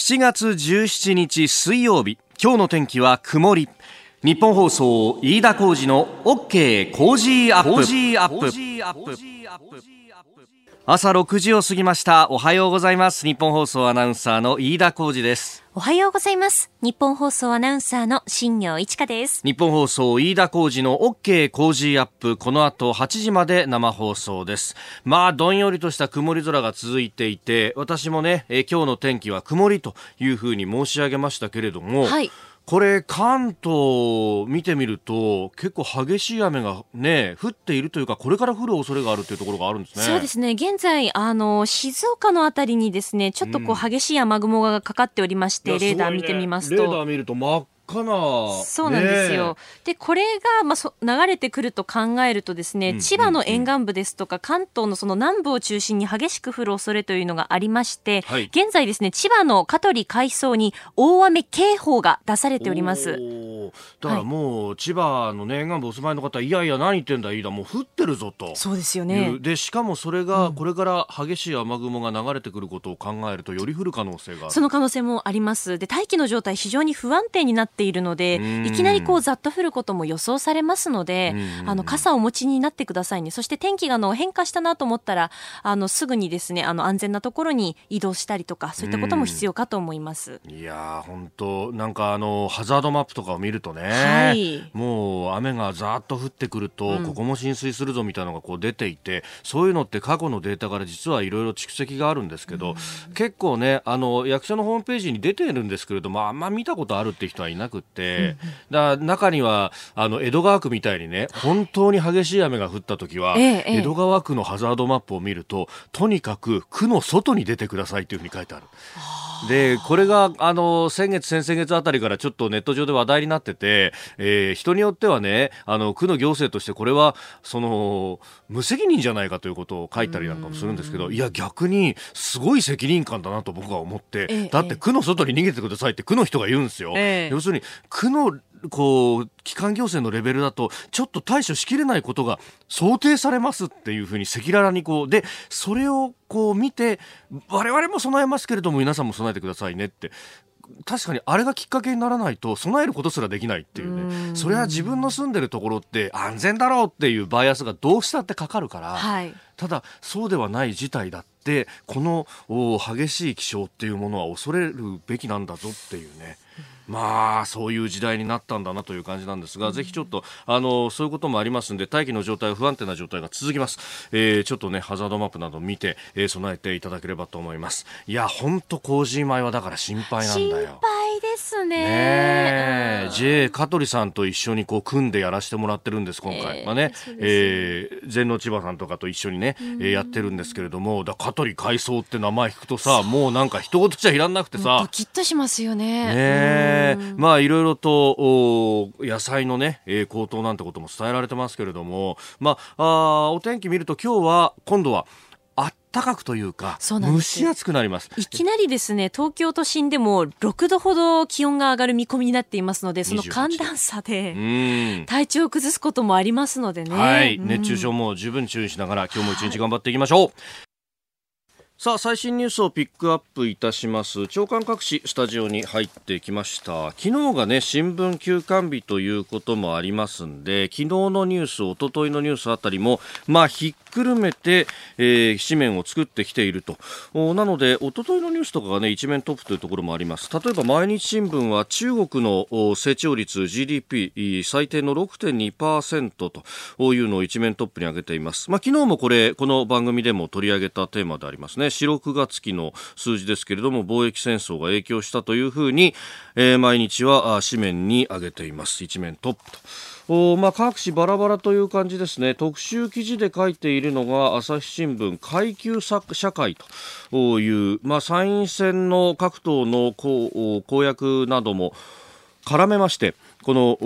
7月17日水曜日今日の天気は曇り。ニッポン放送飯田浩司の OK Cozy up。朝6時を過ぎました。おはようございます。ニッポン放送アナウンサーの飯田浩司です。おはようございます。ニッポン放送アナウンサーの新行市佳です。ニッポン放送飯田浩司の OK Cozy up。この後8時まで生放送です。まあどんよりとした曇り空が続いていて私もねえ今日の天気は曇りというふうに申し上げましたけれども、はいこれ関東見てみると結構激しい雨がね降っているというかこれから降る恐れがあるというところがあるんですね。そうですね。現在あの静岡のあたりにですねちょっとこう激しい雨雲がかかっておりまして、いやレーダー見てみますごいねレーダとー見ると真っ赤なそうなんですよ。で、これが、まあ、そ流れてくると考えるとですね、うん千葉の沿岸部ですとか、関東のその南部を中心に激しく降る恐れというのがありまして、はい現在ですね、千葉の香取海藻に大雨警報が出されております。だからもう、千葉の、ね、沿岸部お住まいの方いやいや何言ってんだ飯田もう降ってるぞと。そうですよいねう。でしかもそれがこれから激しい雨雲が流れてくることを考えるとより降る可能性がその可能性もあります。で、大気の状態非常に不安定になっているのでうん、いきなりこうざっと降ることも予想されますのでう、んあの、傘をお持ちになってくださいね。そして天気があの変化したなと思ったら、あの、すぐにですね、あの、安全なところに移動したりとか、そういったことも必要かと思います。いやー本当なんかあのハザードマップとかを見るとね、はい。もう雨がざーっと降ってくると、うん。ここも浸水するぞみたいなのがこう出ていてそういうのって過去のデータから実はいろいろ蓄積があるんですけど、結構ねあの役所のホームページに出てるんですけれどもあんま見たことあるって人はいなくって、だから中にはあの江戸川区みたいにね本当に激しい雨が降った時は、江戸川区のハザードマップを見るととにかく区の外に出てくださいというふうに書いてある。で、これが、あの、先月、先々月あたりからちょっとネット上で話題になってて、えー人によってはね、あの、区の行政としてこれは、その、無責任じゃないかということを書いたりなんかもするんですけど、いや、逆に、すごい責任感だなと僕は思って、ええだって区の外に逃げてくださいって区の人が言うんですよ。ええ。要するに、区の、こう、機関行政のレベルだと、ちょっと対処しきれないことが想定されますっていうふうに赤裸々にこう、で、それをこう見て、我々も備えますけれども、皆さんも備えてくださいねって。確かにあれがきっかけにならないと備えることすらできないっていうねそれは自分の住んでるところって安全だろうっていうバイアスがどうしたってかかるから、はい。ただそうではない事態だってこのお激しい気象っていうものは恐れるべきなんだぞっていうね。まあそういう時代になったんだなという感じなんですが、ぜひちょっとあのそういうこともありますんで大気の状態不安定な状態が続きます、えーちょっとねハザードマップなど見て、えー備えていただければと思います。いや本当工事前はだから心配なん心だよ。配ですね。ねえ、J 香取さんと一緒にこう組んでやらせてもらってるんです今回、ええまあねそうですえー全農千葉さんとかと一緒にね、えーやってるんですけれども。だ香取海藻って名前聞くとさもうなんか一言じゃいらんなくてドさキッとしますよね。ねまあいろいろとお野菜のね、えー高騰なんてことも伝えられてますけれどもまああーお天気見ると今日は今度はあったかくというか蒸し暑くなります。いきなりですね、東京都心でも6度ほど気温が上がる見込みになっていますので、その28寒暖差でうん。体調を崩すこともありますのでね。はい、うん。熱中症も十分注意しながら今日も一日頑張っていきましょう。さあ最新ニュースをピックアップいたします。長官各紙スタジオに入ってきました。昨日がね新聞休刊日ということもありますんで昨日のニュース一昨日のニュースあたりもまあひっくるめて、えー紙面を作ってきていると。なので一昨日のニュースとかがね一面トップというところもあります。例えば毎日新聞は中国の成長率 GDP 最低の6.2%というのを一面トップに挙げています。まあ昨日もこれこの番組でも取り上げたテーマでありますね。4、6月期の数字ですけれども貿易戦争が影響したというふうに、えー毎日は紙面に挙げています。一面トップと。おまあ、各紙バラバラという感じですね。特集記事で書いているのが朝日新聞階級社会という、まあ、参院選の各党の公公約なども絡めましてこの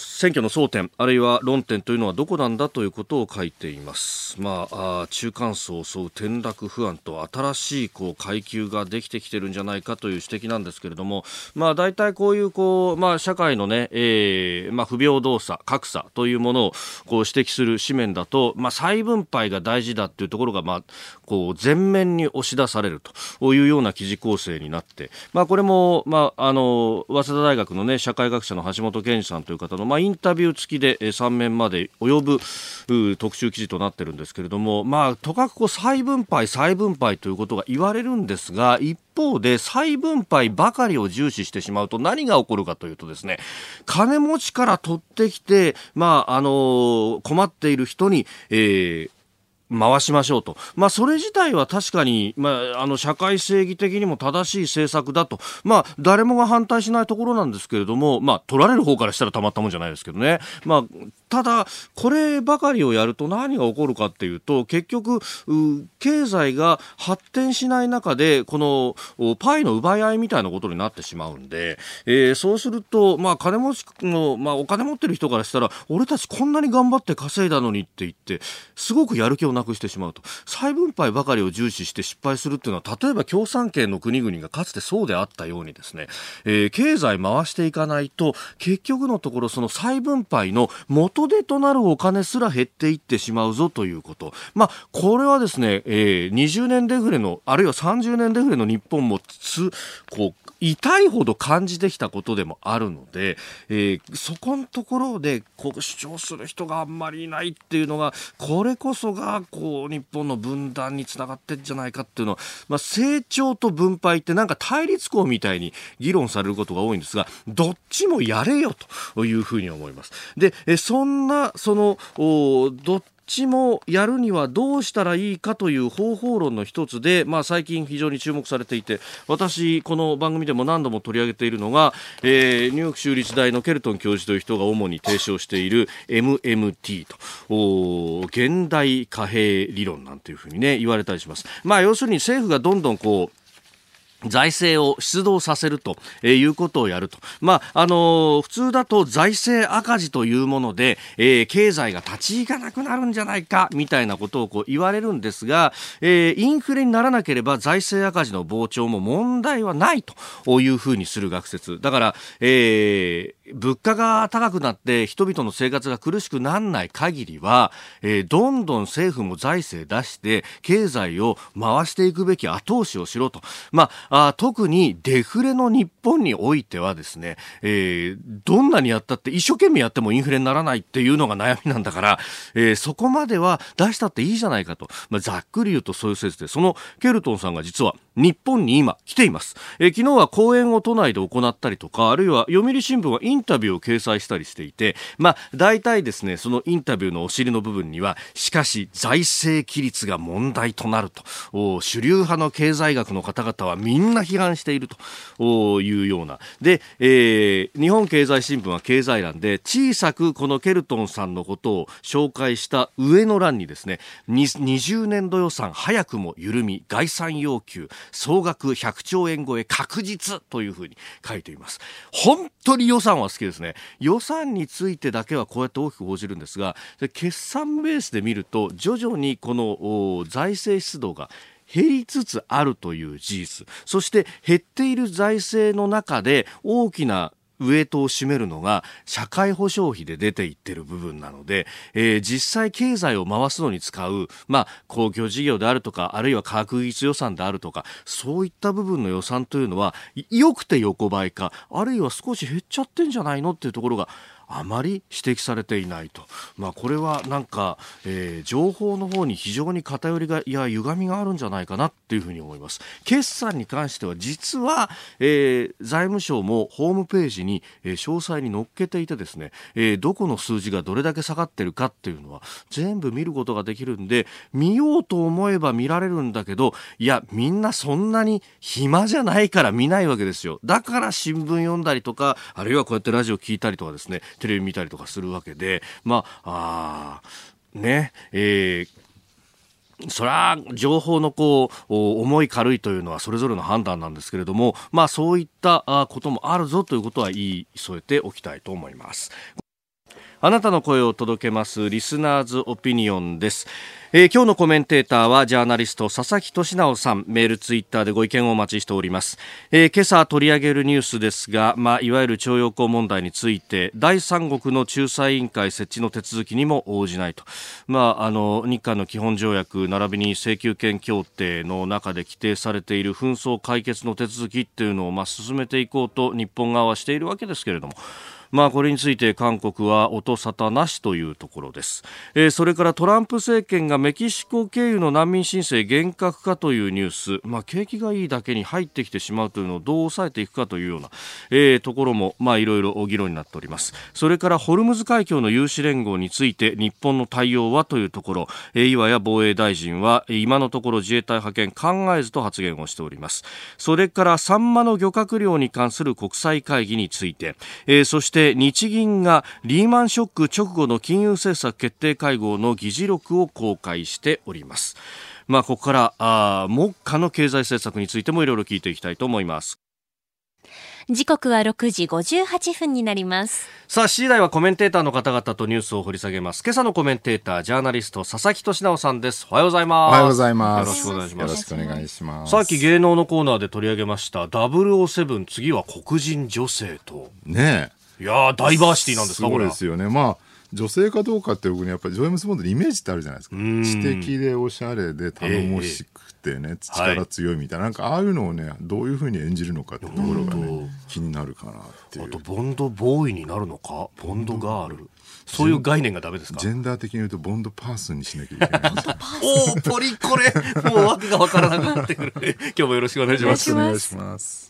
選挙の争点あるいは論点というのはどこなんだということを書いています。まあ、あ中間層を襲う転落不安と新しいこう階級ができてきてるんじゃないかという指摘なんですけれども、まあ、大体こういうこう、まあ、社会のね、えーまあ、不平等さ格差というものをこう指摘する紙面だと、まあ、再分配が大事だというところが、まあ、こう全面に押し出されるというような記事構成になって、まあ、これも、まあ、あの早稲田大学の、ね、社会学者の橋本健二さんという方の、まあ、インタビュー付きで3面まで及ぶ特集記事となっているんですけれども、まあ、とかくこう再分配、再分配ということが言われるんですが一方で再分配ばかりを重視してしまうと何が起こるかというとですね金持ちから取ってきて、まああの困っている人に、えー回しましょうと。まあ、それ自体は確かに、まあ、あの、社会正義的にも正しい政策だと。まあ、誰もが反対しないところなんですけれども、まあ、取られる方からしたらたまったもんじゃないですけどね。まあ、ただ、こればかりをやると何が起こるかっていうと、結局、経済が発展しない中で、この、パイの奪い合いみたいなことになってしまうんで、えー、そうすると、まあ、金持ちの、まあ、お金持ってる人からしたら、俺たちこんなに頑張って稼いだのにって言って、すごくやる気をなくしてしまうと。再分配ばかりを重視して失敗するっていうのは、例えば共産圏の国々がかつてそうであったようにですね、えー、経済回していかないと、結局のところその再分配の元手となるお金すら減っていってしまうぞということ。まあ、これはですね、えー、20年デフレの、あるいは30年デフレの日本もつ、こう、痛いほど感じてきたことでもあるので、えー、そこのところでこう主張する人があんまりいないっていうのがこれこそがこう日本の分断につながってんじゃないかっていうのは、まあ、成長と分配ってなんか対立校みたいに議論されることが多いんですがどっちもやれよというふうに思います。で、えそんなそのどっちもやるにはどうしたらいいかという方法論の一つで、まあ、最近非常に注目されていて私、この番組でも何度も取り上げているのが、えー、ニューヨーク州立大のケルトン教授という人が主に提唱している MMT と現代貨幣理論なんていうふうに、ね、言われたりします。まあ、要するに政府がどんどんこう財政を出動させるということをやると。まあ、あの、普通だと財政赤字というもので、えー、経済が立ち行かなくなるんじゃないか、みたいなことをこう言われるんですが、えー、インフレにならなければ財政赤字の膨張も問題はないというふうにする学説。だから、えー、物価が高くなって人々の生活が苦しくならない限りは、えー、どんどん政府も財政出して経済を回していくべき後押しをしろと。まあ、あ特にデフレの日本においてはですね、えー、どんなにやったって一生懸命やってもインフレにならないっていうのが悩みなんだから、えー、そこまでは出したっていいじゃないかと。まあ、ざっくり言うとそういう説で、そのケルトンさんが実は日本に今来ています。えー、昨日は講演を都内で行ったりとか、あるいは読売新聞はインタビューを掲載したりしていて、まあ、大体ですね、そのインタビューのお尻の部分には、しかし財政規律が問題となると、主流派の経済学の方々はみんな批判しているというような。で、えー、日本経済新聞は経済欄で小さくこのケルトンさんのことを紹介した上の欄にですね、20年度予算早くも緩み、概算要求、総額100兆円超え確実というふうに書いています。本当に予算は好きですね。予算についてだけはこうやって大きく報じるんですが、決算ベースで見ると徐々にこの財政出動が減りつつあるという事実そして減っている財政の中で大きなウエイトを占めるのが社会保障費で出ていってる部分なので、えー、実際経済を回すのに使う、まあ、公共事業であるとか、あるいは科学技術予算であるとか、そういった部分の予算というのは、良くて横ばいか、あるいは少し減っちゃってんじゃないのっていうところがあまり指摘されていないと、まあ、これはなんか、えー、情報の方に非常に偏りがいや歪みがあるんじゃないかなっていうふうに思います。決算に関しては実は、えー、財務省もホームページに、えー、詳細に載っけていてですね、えー、どこの数字がどれだけ下がってるかっていうのは全部見ることができるんで見ようと思えば見られるんだけどいやみんなそんなに暇じゃないから見ないわけですよ。だから新聞読んだりとかあるいはこうやってラジオ聞いたりとかですねテレビ見たりとかするわけで、まあ、あね、えーそれは情報のこう重い軽いというのはそれぞれの判断なんですけれども、まあ、そういったこともあるぞということは言い添えておきたいと思います。あなたの声を届けますリスナーズオピニオンです。えー、今日のコメンテーターはジャーナリスト佐々木俊直さん。メールツイッターでご意見をお待ちしております、えー、今朝取り上げるニュースですが、まあ、いわゆる徴用工問題について第三国の仲裁委員会設置の手続きにも応じないと、まあ、あの日韓の基本条約並びに請求権協定の中で規定されている紛争解決の手続きっていうのを、まあ、進めていこうと日本側はしているわけですけれども。まあ、これについて韓国は音沙汰なしというところです、えー、それからトランプ政権がメキシコ経由の難民申請厳格化というニュース、まあ、景気がいいだけに入ってきてしまうというのをどう抑えていくかというような、えー、ところも、まあ、いろいろ議論になっております。それからホルムズ海峡の有志連合について日本の対応はというところ、えー、岩谷防衛大臣は今のところ自衛隊派遣考えずと発言をしております。それからサンマの漁獲量に関する国際会議について、えー、そしてして日銀がリーマンショック直後の金融政策決定会合の議事録を公開しております。まあ、ここからあ目下の経済政策についてもいろいろ聞いていきたいと思います。時刻は6時58分になります。さあ C 台はコメンテーターの方々とニュースを掘り下げます。今朝のコメンテータージャーナリスト佐々木俊直さんです。おはようございます。おはようございます。よろしくお願いします。よろしくお願いします。さっき芸能のコーナーで取り上げました007次は黒人女性と。ねいやダイバーシティなんですかこれですよね。まあ女性かどうかって僕にやっぱりジョームス・ボンドのイメージってあるじゃないですか。知的でおしゃれで頼もしくてね、えー、力強いみたいな、はい、なんかああいうのをねどういうふうに演じるのかってところがね気になるかなっていう。あとボンドボーイになるのか？ボンドガール。そういう概念がダメですか？ジェンダー的に言うとボンドパーソンにしなきゃいけない おおポリコレ。もう訳が分からなくなってくる。今日もよろしくお願いします。お願いします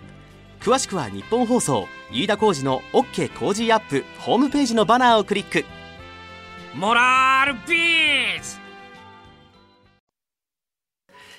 詳しくは日本放送飯田浩司の OK 工事アップホームページのバナーをクリック。モラルビズ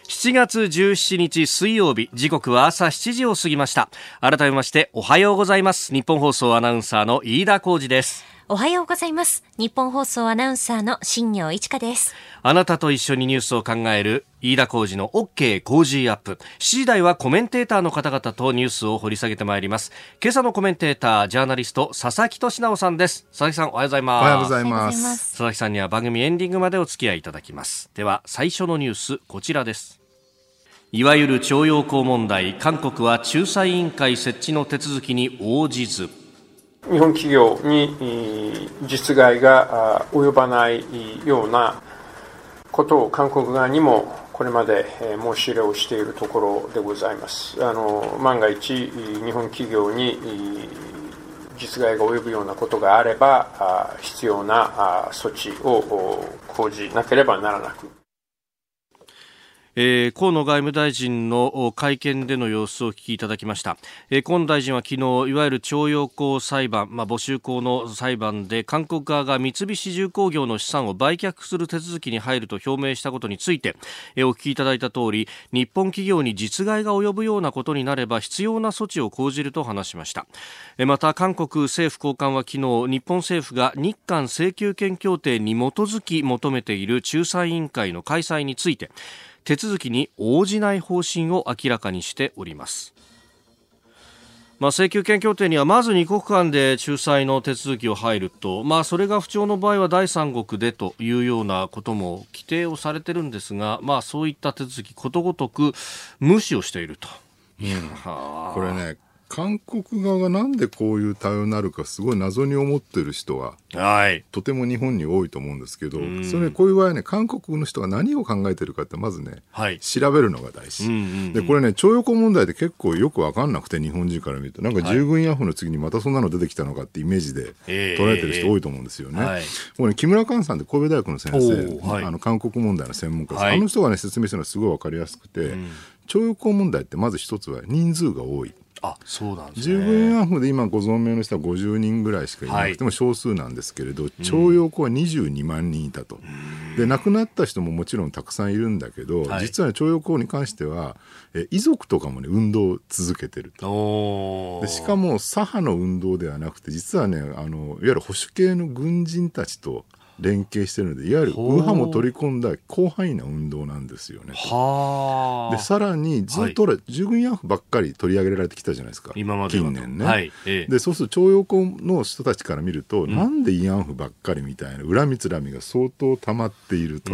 7月17日水曜日時刻は朝7時を過ぎました。改めましておはようございます。日本放送アナウンサーの飯田浩司ですおはようございます日本放送アナウンサーの新業一華ですあなたと一緒にニュースを考える飯田浩二の OK 工事アップ。7時台はコメンテーターの方々とニュースを掘り下げてまいります。今朝のコメンテーター、ジャーナリスト、佐々木俊直さんです。佐々木さん、おはようございます。おはようございます。佐々木さんには番組エンディングまでお付き合いいただきます。では、最初のニュース、こちらです。いわゆる徴用工問題、韓国は仲裁委員会設置の手続きに応じず。日本企業に実害が及ばないようなことを韓国側にもこれまで申し入れをしているところでございます。あの万が一、日本企業に実害が及ぶようなことがあれば、必要な措置を講じなければならなくえー、河野外務大臣の会見での様子をお聞きいただきました、えー、河野大臣は昨日いわゆる徴用工裁判、まあ、募集工の裁判で韓国側が三菱重工業の資産を売却する手続きに入ると表明したことについて、えー、お聞きいただいた通り日本企業に実害が及ぶようなことになれば必要な措置を講じると話しました、えー、また韓国政府高官は昨日日本政府が日韓請求権協定に基づき求めている仲裁委員会の開催について手続きに応じない方針を明らかにしております。まあ、請求権協定にはまず2国間で仲裁の手続きを入ると、まあ、それが不調の場合は第三国でというようなことも規定をされているんですが、まあ、そういった手続きことごとく無視をしていると。うん、これね韓国側がなんでこういう対応になるかすごい謎に思ってる人は、はい、とても日本に多いと思うんですけど、それこういう場合ね韓国の人が何を考えてるかってまずね、はい、調べるのが大事、うんうんうん、でこれね徴用工問題って結構よく分かんなくて日本人から見ると。なんか従軍ヤホーの次にまたそんなの出てきたのかってイメージで捉えてる人多いと思うんですよね。えーはい、これ、ね、木村寛さんって神戸大学の先生、はい、あの韓国問題の専門家あの人がね説明するのはすごい分かりやすくて、うん。徴用工問題ってまず一つは人数が多い。あそうなんですね。従軍慰安婦で今ご存命の人は50人ぐらいしかいなくても少数なんですけれど、はい、徴用工は22万人いたと。で亡くなった人ももちろんたくさんいるんだけど、はい、実は、ね、徴用工に関してはえ遺族とかもね運動を続けてると。でしかも左派の運動ではなくて実はねあのいわゆる保守系の軍人たちと連携してるのでいわゆる右派も取り込んだ広範囲な運動なんですよね。でさらにずっと、はい、従軍慰安婦ばっかり取り上げられてきたじゃないですか。今まで近年ね。はい。ええ、でそうすると徴用工の人たちから見ると、うん、なんで慰安婦ばっかりみたいな恨みつらみが相当溜まっていると。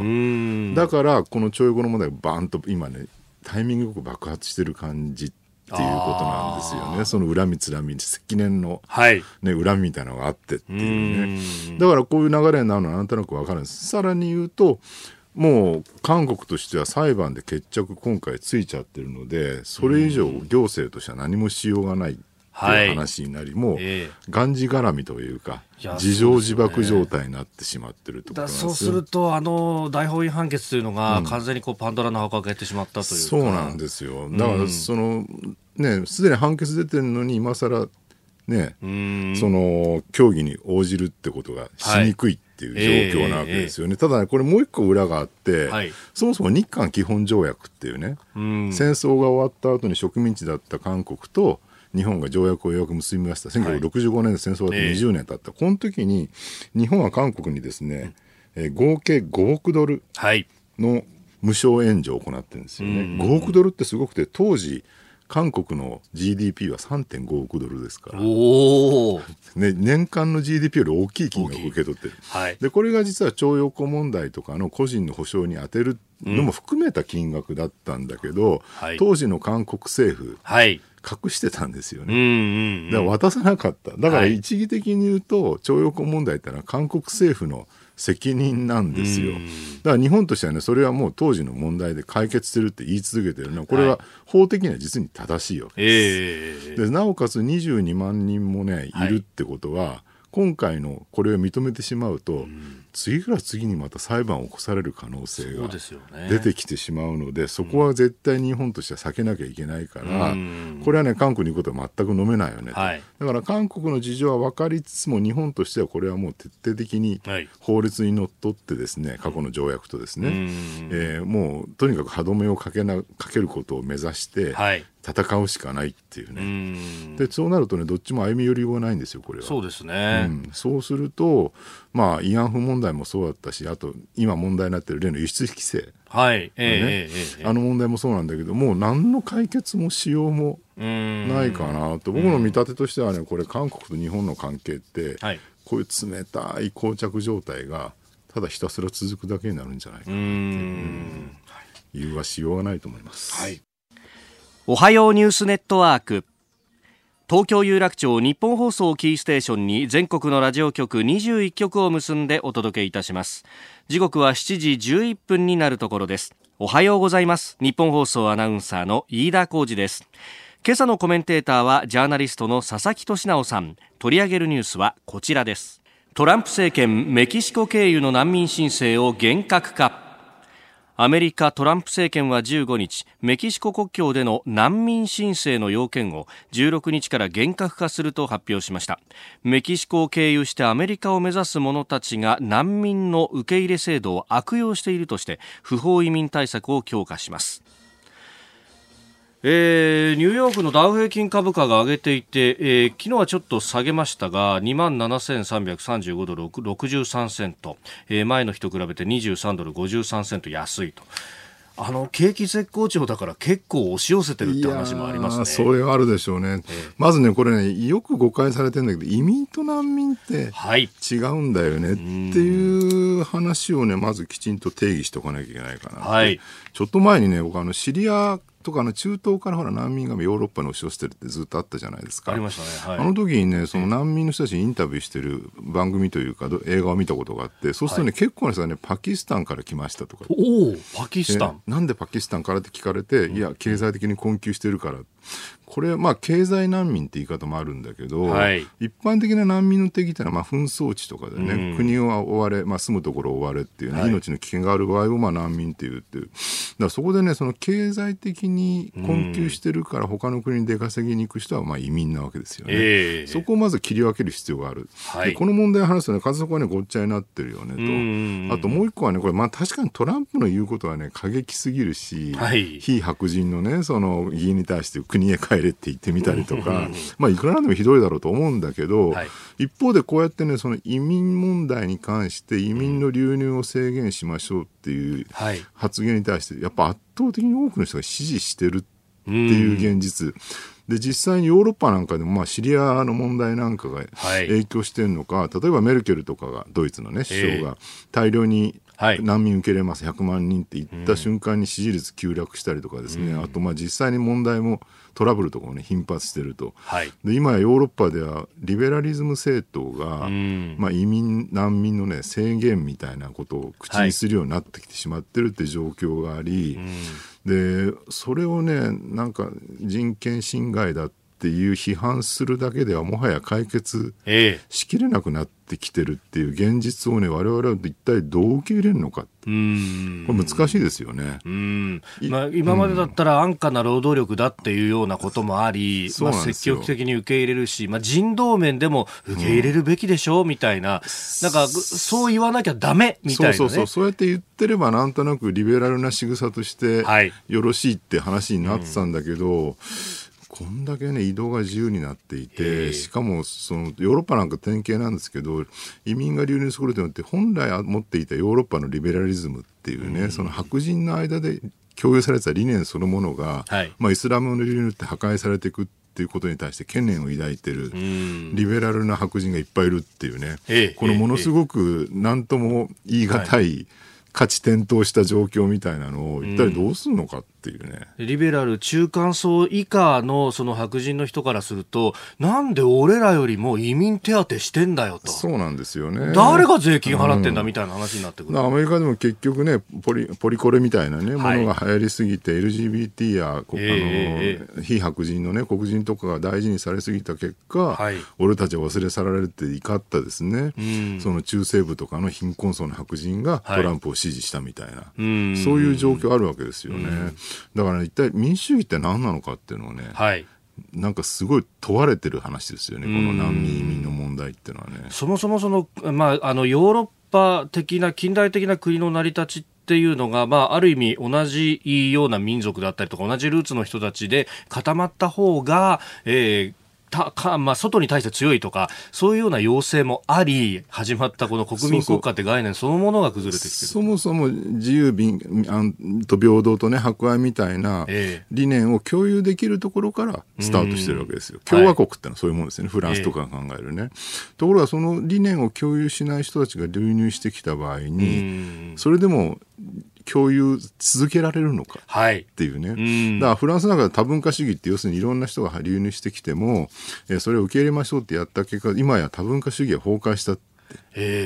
だからこの徴用工の問題がバーンと今ねタイミングよく爆発してる感じっていうことなんですよね。その恨みつらみ、積年の、はい、ね、恨みみたいなのがあってっていうね。だからこういう流れになるのはなんとなくわかるんです。さらに言うと、もう韓国としては裁判で決着今回ついちゃってるので、それ以上行政としては何もしようがないってい。う話になり、はい、もう、えー、がんじがらみというか、自情自爆状態になってしまってるとこそうすると、あの大法院判決というのが、完全にこうパンドラの箱を開けてしまったというそうなんですよ。だから、その、ね、すでに判決出てるのに、今更ね、その協議に応じるってことがしにくいっていう状況なわけですよね。はいえーえー、ただね、これもう一個裏があって、はい、そもそも日韓基本条約っていうね、戦争が終わった後に植民地だった韓国と、日本が条約をようやく結びました。1965年で戦争がって20年経った。はい、この時に、日本は韓国にですね、えー、合計5億ドルの無償援助を行ってるんですよね。5億ドルってすごくて、当時、韓国の GDP は3.5億ドルですから、ね、年間の GDP より大きい金額を受け取ってる、はい、でこれが実は徴用工問題とかの個人の保障に充てるのも含めた金額だったんだけど、うん当時の韓国政府、はい、隠してたんですよね、うんうんうん、だから渡さなかった。だから一義的に言うと徴用工問題ってのは韓国政府の責任なんですよ。だから日本としてはね、それはもう当時の問題で解決してるって言い続けてるの。は、これは法的には実に正しいわけです。はい、でなおかつ22万人もね、い。るってことは、はい、今回のこれを認めてしまうと、次から次にまた裁判を起こされる可能性が出てきてしまうのでそこは絶対日本としては避けなきゃいけないから、これはね韓国に行くことは全く飲めないよねと、はい、だから韓国の事情は分かりつつも日本としてはこれはもう徹底的に法律にのっとってですね過去の条約とですね、えー、もうとにかく歯止めをかけなかけることを目指して、はい、戦うしかないっていうね。でそうなるとねどっちも歩み寄りようがないんですよこれは。そうですね、うん、そうするとまあ慰安婦問題もそうだったしあと今問題になってる例の輸出規制、はい。えー、えー、あの問題もそうなんだけどもう何の解決もしようもないかなと。僕の見立てとしてはねこれ韓国と日本の関係って、はい、こういう冷たい膠着状態がただひたすら続くだけになるんじゃないかないう。はしようがないと思います。はい。おはようニュースネットワーク東京有楽町日本放送キーステーションに全国のラジオ局21局を結んでお届けいたします。時刻は7時11分になるところです。おはようございます。日本放送アナウンサーの飯田浩二です。今朝のコメンテーターはジャーナリストの佐々木俊直さん。取り上げるニュースはこちらです。トランプ政権メキシコ経由の難民申請を厳格化。アメリカトランプ政権は15日メキシコ国境での難民申請の要件を16日から厳格化すると発表しました。メキシコを経由してアメリカを目指す者たちが難民の受け入れ制度を悪用しているとして不法移民対策を強化します。えー、ニューヨークのダウ平均株価が上げていて、えー、昨日はちょっと下げましたが、2万7335ドル63セント、えー、前の日と比べて23ドル53セント安いと。あの景気絶好調だから結構押し寄せてるって話もありますね。それはあるでしょうね。えー、まずね、これね、よく誤解されてるんだけど、移民と難民って違うんだよねっていう話をね、まずきちんと定義しておかなきゃいけないかなはい、ちょっと前にね、僕あのシリアとかの中東からほら難民がヨーロッパに押し寄せてるってずっとあったじゃないですか。ありましたね。はい、あの時にね、その難民の人たちにインタビューしてる番組というか、映画を見たことがあって、そうするとね、はい、結構な人がね、パキスタンから来ましたとか。おお、パキスタンなんでパキスタンからって聞かれて、うん、いや、経済的に困窮してるからこれ、まあ、経済難民って言い方もあるんだけど、はい、一般的な難民の定義ってのは、まあ、紛争地とかでね、うん、国を追われ、まあ、住むところを追われっていうね、はい、命の危険がある場合を、まあ、難民っていうっていう。だからそこでね、その経済的に困窮してるから、他の国に出稼ぎに行く人は、まあ、移民なわけですよね、えー、そこをまず切り分ける必要がある。はい、この問題を話すとね、数そこはね、ごっちゃになってるよねと。あともう一個はね、これ、まあ、確かにトランプの言うことはね、過激すぎるし、非白人のね、その議員に対して国へ帰れって言ってみたりりとか、まあ、いくらなんでもひどいだろうと思うんだけど、はい、一方でこうやってね、その移民問題に関して移民の流入を制限しましょうっていう発言に対して、やっぱ圧倒的に多くの人が支持してるっていう現実。で実際にヨーロッパなんかでも、まあ、シリアの問題なんかが影響してるのか、はい、例えばメルケルとかがドイツの、ね、首相が大量に難民受け入れます、100万人って言った瞬間に支持率急落したりとかですね、うん、あとまあ実際に問題もトラブルとかもね頻発してると、はい、で今やヨーロッパではリベラリズム政党が、うん、まあ、移民難民のね制限みたいなことを口にするようになってきてしまってるって状況があり、はい、でそれをねなんか人権侵害だっていう批判するだけではもはや解決しきれなくなってってきてるっていう現実をね我々は一体どう受け入れるのかうん。これ難しいですよね。うん。まあ、今までだったら安価な労働力だっていうようなこともあり、まあ、積極的に受け入れるし、まあ、人道面でも受け入れるべきでしょう、みたいな。なんかそう言わなきゃだめみたいな、ね、そうそうそう。そうやって言ってればなんとなくリベラルな仕草としてよろしいって話になってたんだけど、はいうんこんだけね移動が自由になっていてしかもそのヨーロッパなんか典型なんですけど移民が流入することによって本来持っていたヨーロッパのリベラリズムっていうね、うん、その白人の間で共有されてた理念そのものが、はい、まあ、イスラムの流入って破壊されていくっていうことに対して懸念を抱いてるリベラルな白人がいっぱいいるっていうね、このものすごく何とも言い難い、価値転倒した状況みたいなのを一体どうするのかっていうね、うん、リベラル中間層以下のその白人の人からするとなんで俺らよりも移民手当してんだよと。そうなんですよね。誰が税金払ってんだみたいな話になってくる、うん、アメリカでも結局ねポリポリコレみたいなね、ものが流行りすぎて LGBT や、えー、あの非白人のね黒人とかが大事にされすぎた結果、はい、俺たちは忘れ去られて怒ったですね、うん、その中西部とかの貧困層の白人がトランプを支持したみたいな、はい、そういう状況あるわけですよね。だから、ね、一体民主主義って何なのかっていうのをね、はい、なんかすごい問われてる話ですよね、この難民移民の問題っていうのはね。そもそもその、まあ、あのヨーロッパ的な近代的な国の成り立ちっていうのが、まあ、ある意味同じような民族だったりとか同じルーツの人たちで固まった方が、えー、たか、まあ、外に対して強いとか、そういうような要請もあり、始まったこの国民国家って概念そのものが崩れてきてる。そもそも自由と平等とね、博愛みたいな理念を共有できるところからスタートしてるわけですよ。共和国ってのはそういうものですね、フランスとかが考えるね。ところが、その理念を共有しない人たちが流入してきた場合に、それでも共有続けられるのかっていうね、はい、だからフランスなんか多文化主義って要するにいろんな人が流入してきても、えー、それを受け入れましょうってやった結果今や多文化主義は崩壊したって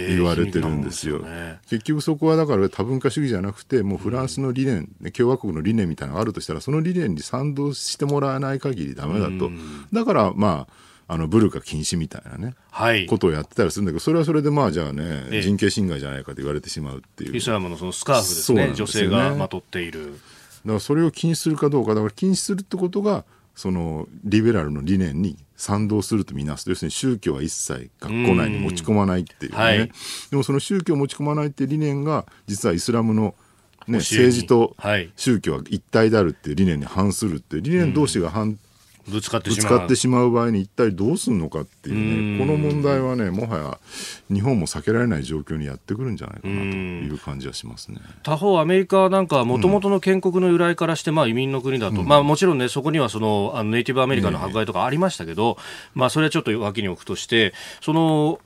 言われてるんですよ。ね、結局そこはだから多文化主義じゃなくてもうフランスの理念、うん、共和国の理念みたいなのがあるとしたらその理念に賛同してもらわない限りダメだと。だからまああのブルカ禁止みたいなね、はい、ことをやってたりするんだけど、それはそれでまあじゃあね、ええ、人権侵害じゃないかと言われてしまうっていう。イスラムのそのスカーフですね、すね。女性がまとっている。だからそれを禁止するかどうか、だから禁止するってことが、そのリベラルの理念に賛同するとみなす。要するに宗教は一切学校内に持ち込まないっていうね、はい、でもその宗教を持ち込まないっていう理念が実はイスラムの、ね、政治と宗教は一体であるっていう理念に反するっていう理念同士が反うぶつかってしまう。場合に一体どうするのかっていうねこの問題はねもはや日本も避けられない状況にやってくるんじゃないかなという感じはしますね。他方アメリカなんかはもともとの建国の由来からして、まあ、移民の国だと、うん、まあ、もちろんねそこにはそのあのネイティブアメリカの迫害とかありましたけど、まあ、それはちょっと脇に置くとしてその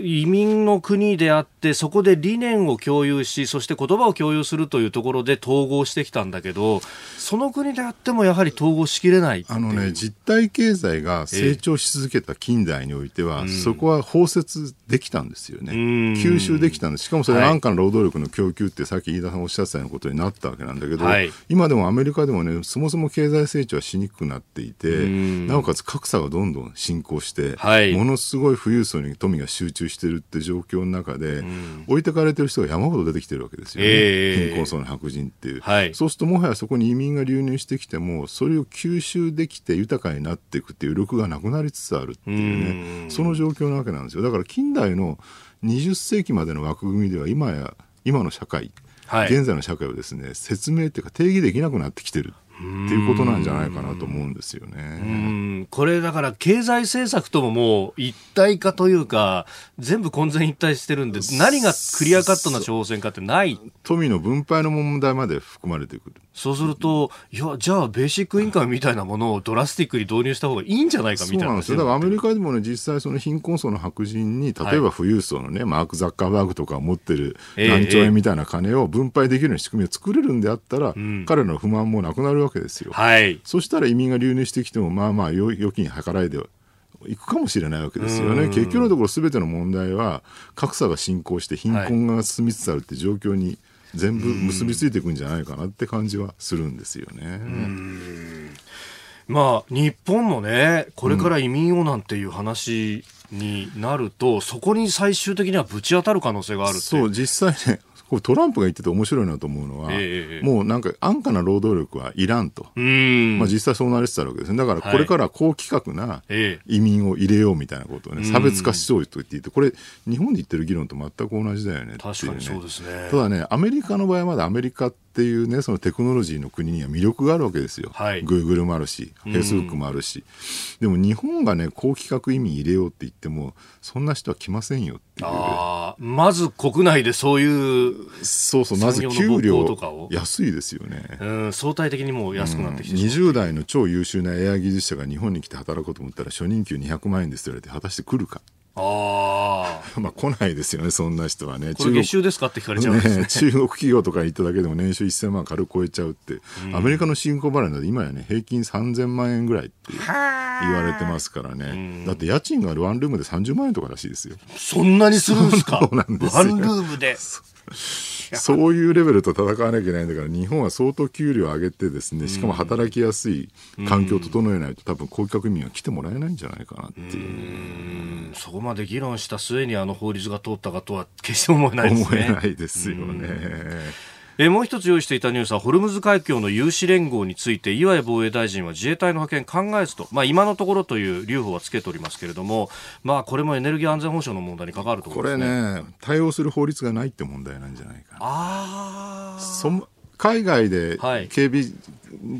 移民の国であってそこで理念を共有しそして言葉を共有するというところで統合してきたんだけどその国であってもやはり統合しきれないあのね実体経済が成長し続けた近代においては、えー、そこは包摂できたんですよね。吸収できたんです。しかもそれ安価な労働力の供給ってさっき飯田さんおっしゃったようなことになったわけなんだけど、はい、今でもアメリカでもねそもそも経済成長はしにくくなっていてなおかつ格差がどんどん進行して、はい、ものすごい富裕層に富が集中してるって状況の中で置いてかれてる人が山ほど出てきてるわけですよね、えー、貧困層の白人っていう、はい、そうするともはやそこに移民が流入してきてもそれを吸収できて豊かになっていくっていう力がなくなりつつあるっていうねその状況なわけなんですよ。だから近代の20世紀までの枠組みでは今や今の社会、はい、現在の社会をですね説明っていうか定義できなくなってきてるっていうことなんじゃないかなと思うんですよね。これだから経済政策とももう一体化というか全部混然一体してるんで何がクリアカットな挑戦かってない富の分配の問題まで含まれてくる。そうすると、いや、じゃあ、ベーシックインカムみたいなものをドラスティックに導入した方がいいんじゃないかみたいな。そうなんですよ。だからアメリカでもね、実際その貧困層の白人に、例えば富裕層のね、はい、マーク・ザッカーバーグとか持ってる何兆円みたいな金を分配できるような仕組みを作れるんであったら、彼らの不満もなくなるわけですよ。はい。そしたら移民が流入してきても、まあまあ、預金計らいでいくかもしれないわけですよね。結局のところ全ての問題は格差が進行して貧困が進みつつあるって状況に、はい全部結びついていくんじゃないかなって感じはするんですよね。まあ、日本もね、これから移民をなんていう話になると、うん、そこに最終的にはぶち当たる可能性があるそう、実際ね、これトランプが言ってて面白いなと思うのは、えー、もうなんか安価な労働力はいらんと。んまあ実際そうなりつつあるわけですね。だからこれから高規格な移民を入れようみたいなことをね、差別化しそうと言っていて、これ日本で言ってる議論と全く同じだよね、ね、確かにそうですね。ただね、アメリカの場合はまだアメリカっていうね、そのテクノロジーの国には魅力があるわけですよ。はい、Google もあるし、Facebook もあるし。でも日本がね、高規格移民入れようって言っても、そんな人は来ませんよっていう。あまず国内でそういう。そうそう。まず給料安いですよね。うん、相対的にも安くなってきて、うん、20代の超優秀なエア技術者が日本に来て働こうと思ったら初任給200万円ですと言われて果たして来るか。あ あ。まあ来ないですよね、そんな人はね。これ月収ですかって聞かれちゃうんですね、ね、中国企業とか行っただけでも年収1000万軽く超えちゃうって、うん、アメリカの新興払いなど今やね、平均3000万円ぐらいって言われてますからね。うん、だって家賃があるワンルームで30万円とからしいですよ。そんなにするんですか？ワンルームで。そういうレベルと戦わなきゃいけないんだから日本は相当給料を上げてですねしかも働きやすい環境を整えないと多分高級民は来てもらえないんじゃないかなっていう。うそこまで議論した末にあの法律が通ったかとは決して思えないですね。思えないですよね。えもう一つ用意していたニュースはホルムズ海峡の有志連合について岩井防衛大臣は自衛隊の派遣考えずと、まあ、今のところという留保はつけておりますけれども、まあ、これもエネルギー安全保障の問題に関わるところ、ね、これね対応する法律がないって問題なんじゃないかな。あ海外で警備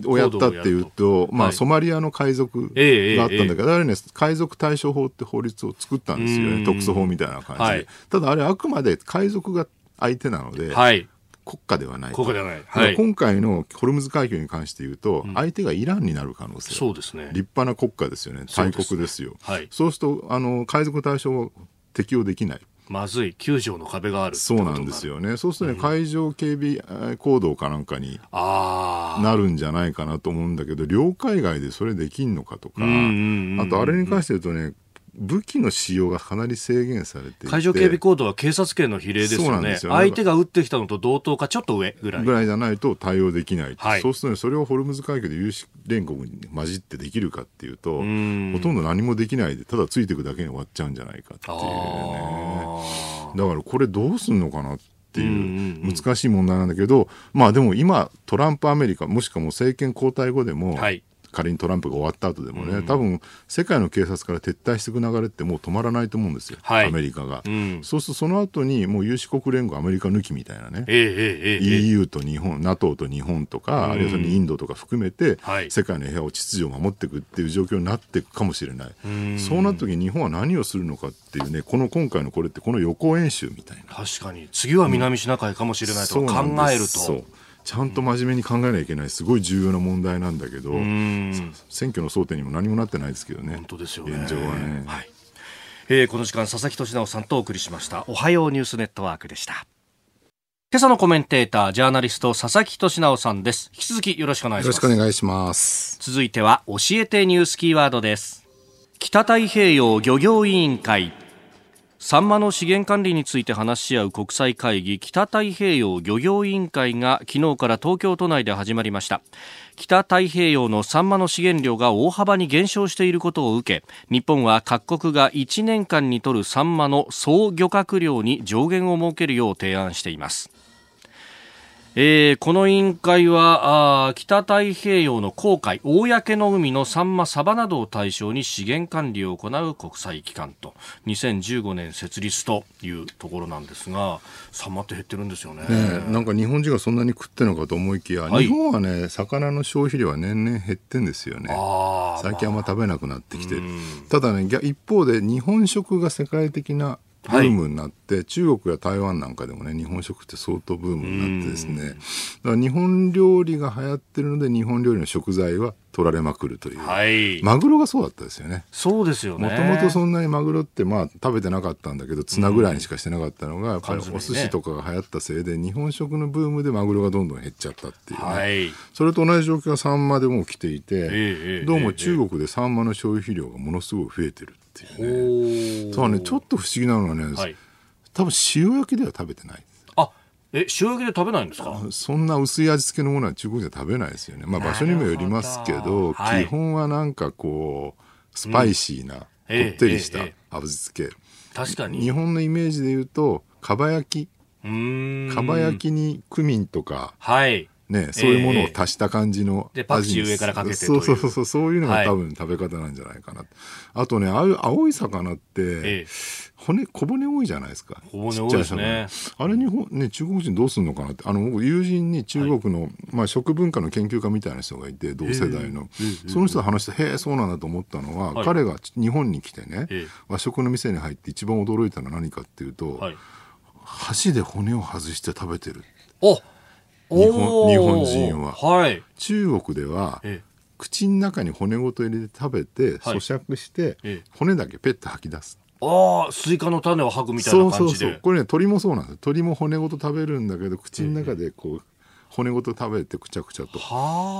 をやったっていうと、まあ、ソマリアの海賊があったんだけど、あれね、海賊対処法って法律を作ったんですよね、特措法みたいな感じで。ただ、あれ、あくまで海賊が相手なので、国家ではない国家ではない、はい、今回のホルムズ海峡に関して言うと、相手がイランになる可能性、そうですね。立派な国家ですよね。大国ですよ。そう,、はい、そうするとあの海賊対象を適用できない。まずい。9条の壁があるそうなんですよね。そうするとね、うん、海上警備行動かなんかになるんじゃないかなと思うんだけど領海外でそれできんのかとか、あとあれに関して言うとね武器の使用がかなり制限されて海上警備行動は警察権の比例ですよね。相手が撃ってきたのと同等かちょっと上ぐらい。ぐらいじゃないと対応できない、はい、そうすると、ね、それをホルムズ海峡で有志連合に混じってできるかっていうとほとんど何もできないでただついていくだけに終わっちゃうんじゃないかっていうね。だからこれどうすんのかなっていう難しい問題なんだけど、まあでも今トランプアメリカもしくはもう政権交代後でも、はい、仮にトランプが終わった後でもね、うん、多分世界の警察から撤退していく流れってもう止まらないと思うんですよ、はい、アメリカが、うん、そうするとその後にもう有志国連合アメリカ抜きみたいなね、えーえー、EU と日本 NATO と日本とか、うん、あるいはそのインドとか含めて、はい、世界の平和を秩序を守っていくっていう状況になっていくかもしれない、そうなった時に日本は何をするのかっていうねこの今回のこれってこの予行演習みたいな。確かに。次は南シナ海かもしれないと考えると、ちゃんと真面目に考えなきゃいけないすごい重要な問題なんだけど選挙の争点にも何もなってないですけどね。本当ですよね。現状はね。はい。えー、この時間佐々木俊直さんとお送りしました。おはようニュースネットワークでした。今朝のコメンテータージャーナリスト佐々木俊直さんです。引き続きよろしくお願いします。よろしくお願いします。続いては教えてニュースキーワードです。北太平洋漁業委員会サンマの資源管理について話し合う国際会議北太平洋漁業委員会が昨日から東京都内で始まりました。北太平洋のサンマの資源量が大幅に減少していることを受け日本は各国が1年間にとるサンマの総漁獲量に上限を設けるよう提案しています。えー、この委員会はあ北太平洋の航海公の海のサンマサバなどを対象に資源管理を行う国際機関と2015年設立というところなんですがサンマって減ってるんですよね。ねなんか日本人がそんなに食ってるのかと思いきや、はい、日本はね魚の消費量は年々減ってんですよね。最近あんま食べなくなってきて。る、ただね一方で日本食が世界的なブームになって、はい、中国や台湾なんかでもね日本食って相当ブームになってですね。だから日本料理が流行ってるので日本料理の食材は取られまくるという、はい、マグロがそうだったですよね。そうですよね。もともとそんなにマグロってまあ食べてなかったんだけどツナぐらいにしかしてなかったのが、やっぱりお寿司とかが流行ったせいで日本食のブームでマグロがどんどん減っちゃったっていうね、はい、それと同じ状況がサンマでも起きていて、えー、どうも中国でサンマの消費量がものすごい増えてるっていうね。そうね、ちょっと不思議なのはね、はい、多分塩焼きでは食べてない。あえ塩焼きで食べないんですか？そんな薄い味付けのものは中国では食べないですよね。まあ場所にもよりますけど、はい、基本はなんかこう、スパイシーな、こってりした味付け。確かに。日本のイメージで言うと、かば焼き。かば焼きにクミンとか、はい。ね、そういうものを足した感じの味、でパクチー上からかけてそうそうそうそういうのが多分食べ方なんじゃないかな、はい、あとねああいう青い魚って、骨小骨多いじゃないですか。小骨多いですね。あれ日本ね中国人どうすんのかなって。あの友人に中国の、はい、まあ、食文化の研究家みたいな人がいて同世代の。その人と話してへえそうなんだと思ったのは、はい、彼が日本に来てね和食の店に入って一番驚いたのは何かっていうと、箸で骨を外して食べてる。お日本日本人は、はい、中国では口の中に骨ごと入れて食べて咀嚼して、骨だけペッと吐き出す。ああスイカの種を吐くみたいな感じで。そうそうそう。これね鳥もそうなんです鳥も骨ごと食べるんだけど口の中でこう、骨ごと食べてくちゃくちゃと。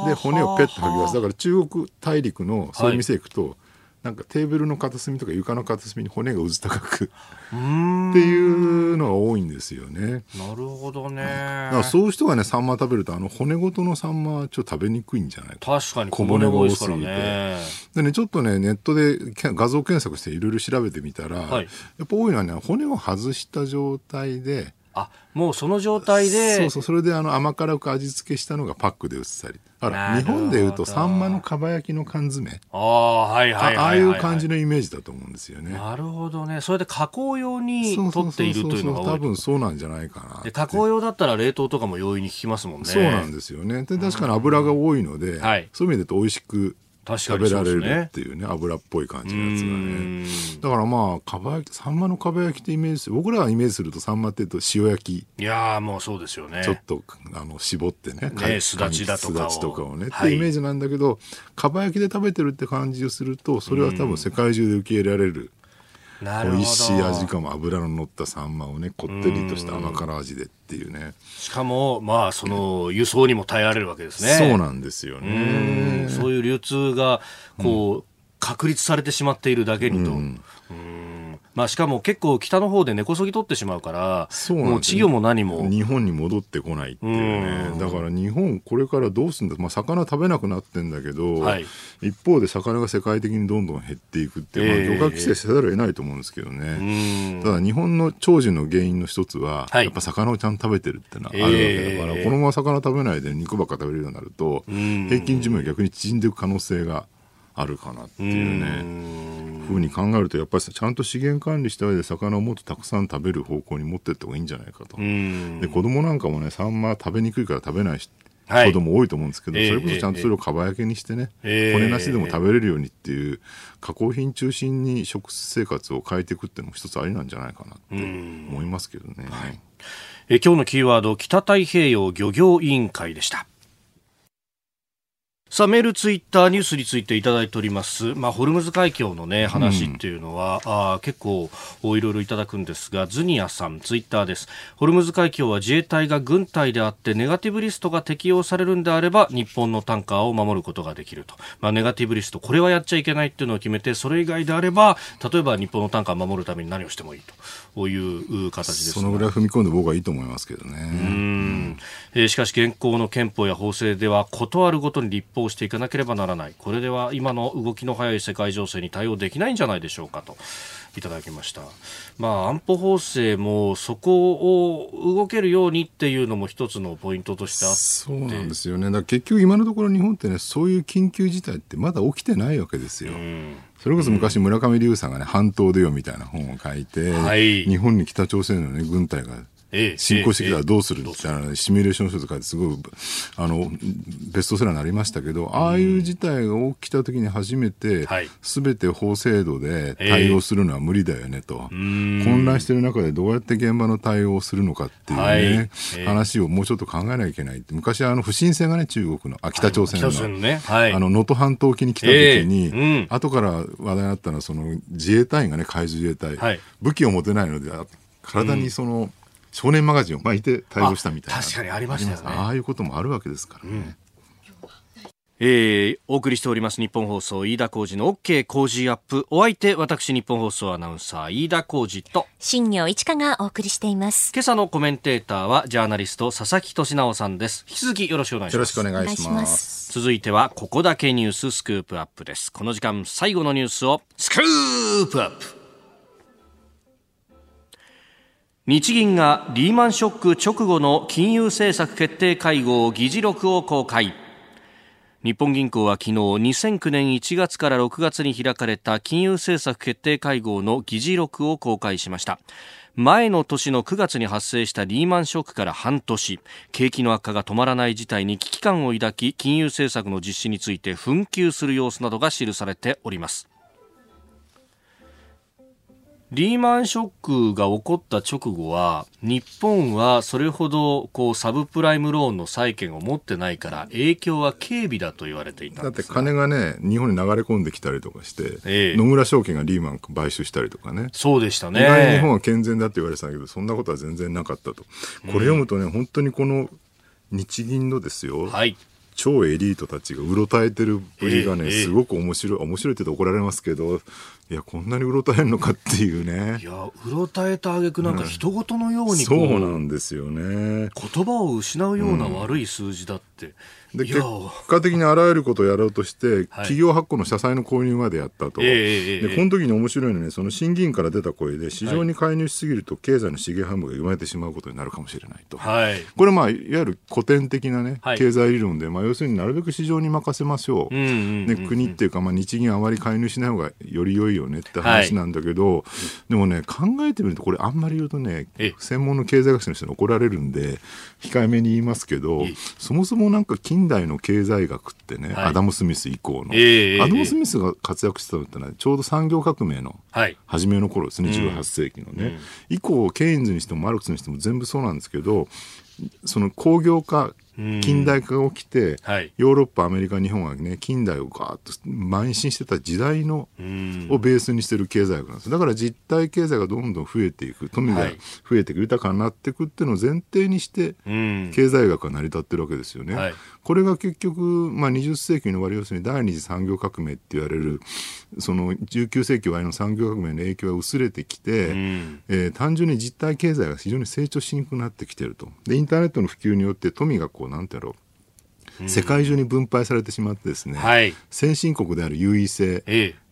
で骨をペッと吐き出す。だから中国大陸のそういう店行くと、はいなんかテーブルの片隅とか床の片隅に骨がうず高くっていうのが多いんですよね。なるほどね。だからそういう人がねサンマ食べるとあの骨ごとのサンマはちょっと食べにくいんじゃないか。確かに小骨が多すぎて。でねちょっとねネットで画像検索していろいろ調べてみたら、はい、やっぱ多いのはね骨を外した状態で。あもうその状態でそうそうそれであの甘辛く味付けしたのがパックで売ってたりあら日本でいうとサンマのかば焼きの缶詰。ああはいはいああいう感じのイメージだと思うんですよね。なるほどね。それで加工用に取っているというのが多分そうなんじゃないかなで加工用だったら冷凍とかも容易に効きますもんね。そうなんですよね。で確かに油が多いので、はい、そういう意味でと美味しく食べられるっていうね油っぽい感じのやつがね。だからまあかば焼きサンマのかば焼きってイメージ僕らがイメージするとサンマっていうと塩焼き。いやもうそうですよね。ちょっとあの絞ってねねすだちだとかを。とかをね、はい、ってイメージなんだけどかば焼きで食べてるって感じをするとそれは多分世界中で受け入れられる美味しい味かも。脂の乗ったサンマをねこってりとした甘辛味でっていうね。しかもまあその輸送にも耐えられるわけですね。そうなんですよね。そういう流通がこう、うん、確立されてしまっているだけにと、うんまあ、しかも結構北の方で根こそぎ取ってしまうからそうもう稚魚も何も。日本に戻ってこないっていうね。だから日本これからどうするんだ、まあ、魚食べなくなってんだけど、はい、一方で魚が世界的にどんどん減っていくっていう、まあ、漁獲規制せざるを得ないと思うんですけどね、ただ日本の長寿の原因の一つは、はい、やっぱ魚をちゃんと食べてるっていうのはあるわけだから、このまま魚食べないで肉ばっか食べれるようになると平均寿命が逆に縮んでいく可能性があるかなっていうねふうに考えるとやっぱりちゃんと資源管理した上で魚をもっとたくさん食べる方向に持っていった方がいいんじゃないかと。で子供なんかもねサンマ食べにくいから食べない子供多いと思うんですけど、はい、それこそちゃんとそれをかば焼きにしてね、えー、骨なしでも食べれるようにっていう加工品中心に食生活を変えていくっていうのも一つありなんじゃないかなって思いますけどね、はい、え今日のキーワード北太平洋漁業委員会でしたさあ、メール、ツイッター、ニュースについていただいております。まあ、ホルムズ海峡のね、話っていうのは、うん、あ結構、いろいろいただくんですが、ズニアさん、ツイッターです。ホルムズ海峡は自衛隊が軍隊であって、ネガティブリストが適用されるんであれば、日本のタンカーを守ることができると。まあ、ネガティブリスト、これはやっちゃいけないっていうのを決めて、それ以外であれば、例えば日本のタンカーを守るために何をしてもいいういう形です、ね、そのぐらい踏み込んで僕はいいと思いますけどね。うん。えー、しかし、現行の憲法や法制では、断るごとに立法していかなければならないこれでは今の動きの速い世界情勢に対応できないんじゃないでしょうかといただきました、まあ、安保法制もそこを動けるようにっていうのも一つのポイントとしてあってそうなんですよねだ結局今のところ日本ってねそういう緊急事態ってまだ起きてないわけですよ。それこそ昔村上龍さんがね、半島でよみたいな本を書いて、はい、日本に北朝鮮のね、軍隊が進行してきたらどうするみたいな、シミュレーション書とかすごい、あの、ベストセラーになりましたけど、ああいう事態が起きた時に初めて、すべて法制度で対応するのは無理だよねと。混乱してる中でどうやって現場の対応をするのかっていうね、話をもうちょっと考えなきゃいけない。昔はあの不審船がね、中国の、あ、北朝鮮の、能登半島沖に来た時に、後から話題になったのは、その自衛隊員がね、海上自衛隊、武器を持てないので、体にその、少年マガジンを巻いて対応したみたいな。確かにありましたよね。ああいうこともあるわけですからね、うんえー、お送りしております日本放送飯田浩司の OK 工事アップ。お相手私日本放送アナウンサー飯田浩司と。新業一華がお送りしています。今朝のコメンテーターはジャーナリスト佐々木俊直さんです。引き続きよろしくお願いします。よろしくお願いします。続いてはここだけニューススクープアップです。この時間最後のニュースをスクープアップ日銀がリーマンショック直後の金融政策決定会合議事録を公開。日本銀行は昨日2009年1月から6月に開かれた金融政策決定会合の議事録を公開しました。前の年の9月に発生したリーマンショックから半年。景気の悪化が止まらない事態に危機感を抱き金融政策の実施について紛糾する様子などが記されております。リーマンショックが起こった直後は日本はそれほどこうサブプライムローンの債権を持ってないから影響は軽微だと言われていただって金がね日本に流れ込んできたりとかして、ええ、野村証券がリーマン買収したりとかね。そうでしたね。意外に日本は健全だって言われてたけどそんなことは全然なかったと。これ読むとね、うん、本当にこの日銀のですよ、はい、超エリートたちがうろたえてるぶりがね、えー、すごく面白い面白いって言うと怒られますけどいやこんなにうろたえるのかっていうね。いやうろたえた挙句なんか人事のように、うん、そうなんですよね。言葉を失うような悪い数字だって、うんで結果的にあらゆることをやろうとして、企業発行の社債の購入までやったと、はい、でこの時に面白いのは、ね、その審議員から出た声で、市場に介入しすぎると、経済の資源半分が生まれてしまうことになるかもしれないと、はい、これ、まあ、いわゆる古典的な、ね、経済理論で、まあ、要するになるべく市場に任せましょう、ね、国っていうか、まあ、日銀あまり介入しない方がより良いよねって話なんだけど、はい、でもね、考えてみると、これ、あんまり言うとね、専門の経済学者の人に怒られるんで、控えめに言いますけど、そもそもなんか近代の経済学ってね、はい、アダム・スミス以降の、えー、アダム・スミスが活躍したのってのはちょうど産業革命の初めの頃ですね、はい、18世紀のね、うん、以降ケインズにしてもマルクスにしても全部そうなんですけどその工業化近代化が起きて、はい、ヨーロッパアメリカ日本はね近代をガーッと邁進してた時代のをベースにしてる経済学なんです。だから実体経済がどんどん増えていく富が増えていく、豊かになっていくっていうのを前提にして経済学が成り立ってるわけですよね。はい、これが結局、まあ、20世紀の終わり要するに第二次産業革命って言われるその19世紀終わりの産業革命の影響が薄れてきて、うん、えー、単純に実体経済が非常に成長しにくくなってきてると。でインターネットの普及によって富がこうなんてやろう。世界中に分配されてしまってですね、はい、先進国である優位性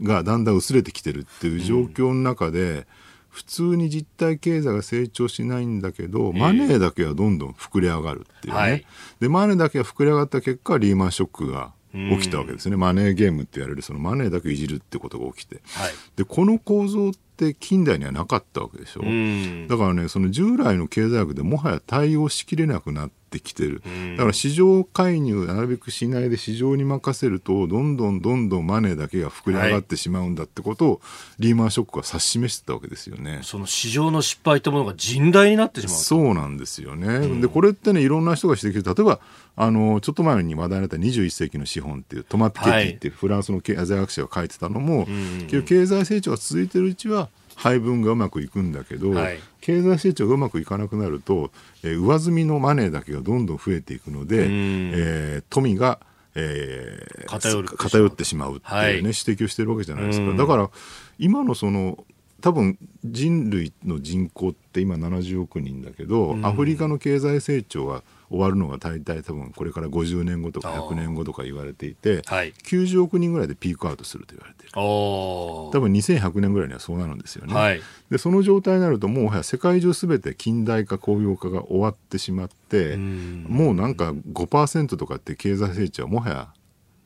がだんだん薄れてきてるっていう状況の中で、うん。普通に実体経済が成長しないんだけど、マネーだけはどんどん膨れ上がるっていうね、はい、でマネーだけが膨れ上がった結果リーマンショックが起きたわけですね、マネーゲームって言われるそのマネーだけいじるってことが起きて、はい、でこの構造ってって近代にはなかったわけでしょ、うん、だからねその従来の経済学でもはや対応しきれなくなってきてる、だから市場介入なるべくしないで市場に任せるとどんどんどんどんマネーだけが膨れ上がってしまうんだってことを、リーマンショックが指し示してたわけですよね。その市場の失敗ってものが甚大になってしまうそうなんですよね、うん、でこれってねいろんな人が指摘例えばあのちょっと前に話題になった21世紀の資本っていうトマ・ピケティっていうフランスの経済学者が書いてたのも、はい、経済成長が続いてるうちは配分がうまくいくんだけど、はい、経済成長がうまくいかなくなると、えー、上積みのマネーだけがどんどん増えていくので、えー、富がえー、偏偏ってしまうっていうね、はい、指摘をしてるわけじゃないですか。だから今のその多分人類の人口って今70億人だけど、アフリカの経済成長は終わるのが大体多分これから50年後とか100年後とか言われていて、はい、90億人ぐらいでピークアウトすると言われている。多分2100年ぐらいにはそうなるんですよね、はい、でその状態になるともうはや世界中すべて近代化工業化が終わってしまってもうなんか5%とかって経済成長はもはや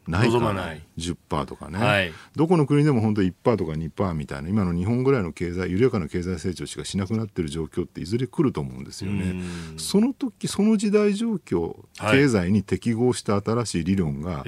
ないかない。10%とかね、はい、どこの国でも本当1%とか2%みたいな今の日本ぐらいの経済緩やかな経済成長しかしなくなってる状況っていずれ来ると思うんですよね。その時その時代状況、経済に適合した新しい理論が、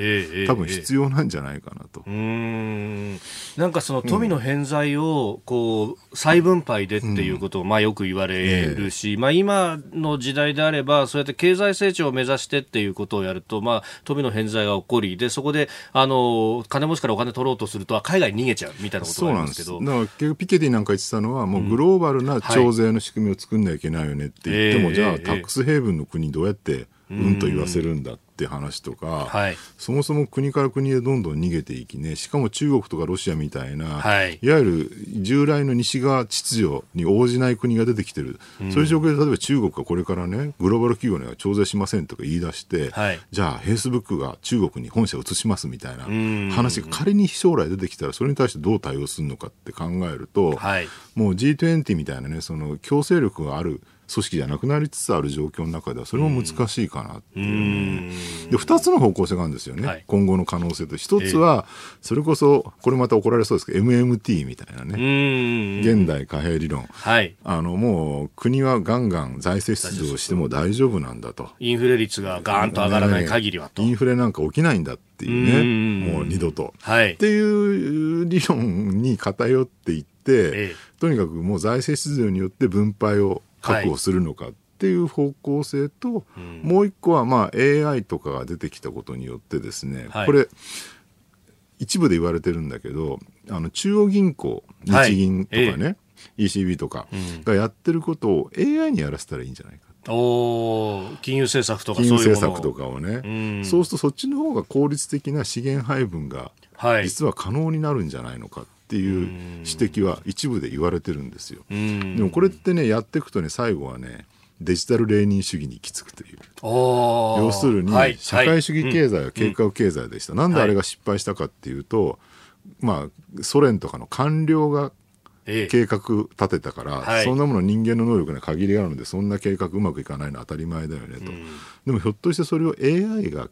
多分必要なんじゃないかなと。うん。なんかその富の偏在をこう再分配でっていうことをまあよく言われるし、えー、まあ今の時代であればそうやって経済成長を目指してっていうことをやるとまあ富の偏在が起こりでそこであの金持ちからお金取ろうとすると海外に逃げちゃうみたいなことがありますけど。だから結局ピケティなんか言ってたのはもうグローバルな徴税の仕組みを作んなきゃいけないよねって言っても、はい、じゃあタックスヘイブンの国どうやってうんと言わせるんだって話とか、はい、そもそも国から国へどんどん逃げていきねしかも中国とかロシアみたいな、はい、いわゆる従来の西側秩序に応じない国が出てきてる、うん、そういう状況で例えば中国がこれからねグローバル企業には徴税しませんとか言い出して、はい、じゃあフェイスブックが中国に本社を移しますみたいな話が仮に将来出てきたらそれに対してどう対応するのかって考えると、はい、もう G20 みたいなねその強制力がある組織じゃなくなりつつある状況の中ではそれも難しいかなっていうね、うで2つの方向性があるんですよね、はい、今後の可能性と1つはそれこそこれまた怒られそうですけど MMT みたいなね。現代貨幣理論、はい、あのもう国はガンガン財政出動しても大丈夫なんだと。インフレ率がガーンと上がらない限りはと、インフレなんか起きないんだっていうね。もう二度と、はい、っていう理論に偏っていって、ええ、とにかくもう財政出動によって分配を確保するのかっていう方向性と、はい、もう一個はまあ AI とかが出てきたことによってですね、はい、これ一部で言われてるんだけどあの中央銀行日銀とかね、はい ECB とかがやってることを AI にやらせたらいいんじゃないか。お金融政策とか金融政策とかをね、うん、そうするとそっちの方が効率的な資源配分が実は可能になるんじゃないのかっていう指摘は一部で言われてるんですよ。でもこれってねやっていくとね最後はねデジタルレーニン主義に行き着くという。要するに、社会主義経済は計画経済でした、なんであれが失敗したかっていうと、まあソ連とかの官僚が計画立てたから、はい、そんなもの人間の能力に限りがあるのでそんな計画うまくいかないのは当たり前だよねと、でもひょっとしてそれを AI が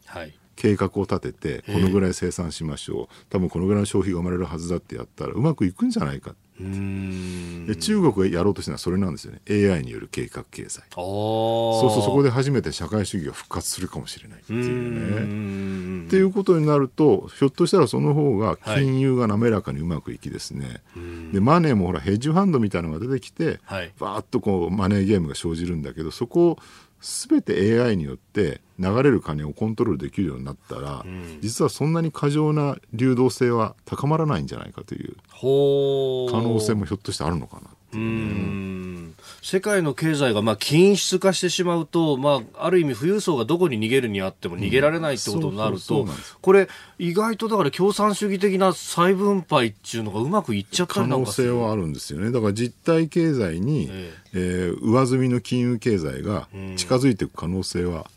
計画を立ててこのぐらい生産しましょう。多分このぐらいの消費が生まれるはずだってやったらうまくいくんじゃないかで中国がやろうとしてるのはそれなんですよね。AI による計画経済。そうするとそこで初めて社会主義が復活するかもしれないっていうね。っていうことになるとひょっとしたらその方が金融が滑らかにうまくいきですね、はい、でマネーもほらヘッジファンドみたいなのが出てきて、はい、バーッとこうマネーゲームが生じるんだけどそこを全て AI によって流れる金をコントロールできるようになったら、うん、実はそんなに過剰な流動性は高まらないんじゃないかという可能性もひょっとしてあるのかなっていう、ね、世界の経済がまあ均質化してしまうと、まあ、ある意味富裕層がどこに逃げるにあっても逃げられないってことになると、これ意外とだから共産主義的な再分配っていうのがうまくいっちゃった可能性はあるんですよね。だから実体経済に、ええ。ー、上積みの金融経済が近づいていく可能性は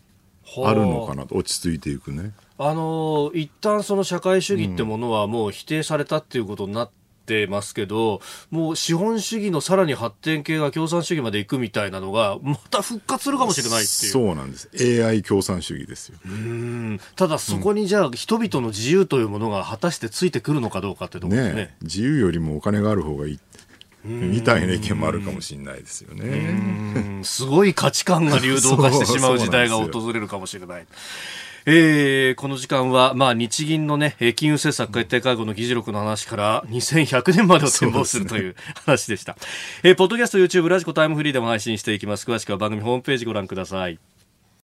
あるのかなと、落ち着いていくね。あの一旦その社会主義ってものはもう否定されたっていうことになってますけど、もう資本主義のさらに発展系が共産主義まで行くみたいなのが、また復活するかもしれないっていう。そうなんです。AI 共産主義ですよ。うんただそこにじゃあ、人々の自由というものが果たしてついてくるのかどうかってところですね。ね自由よりもお金がある方がいい。みたいな意見もあるかもしれないですよね。すごい価値観が流動化してしまう時代が訪れるかもしれない。えー、この時間は、まあ、日銀のね、金融政策決定会合の議事録の話から2100年までを展望するという話でした。えー、ポッドキャスト、YouTube、ラジコタイムフリーでも配信していきます。詳しくは番組ホームページご覧ください。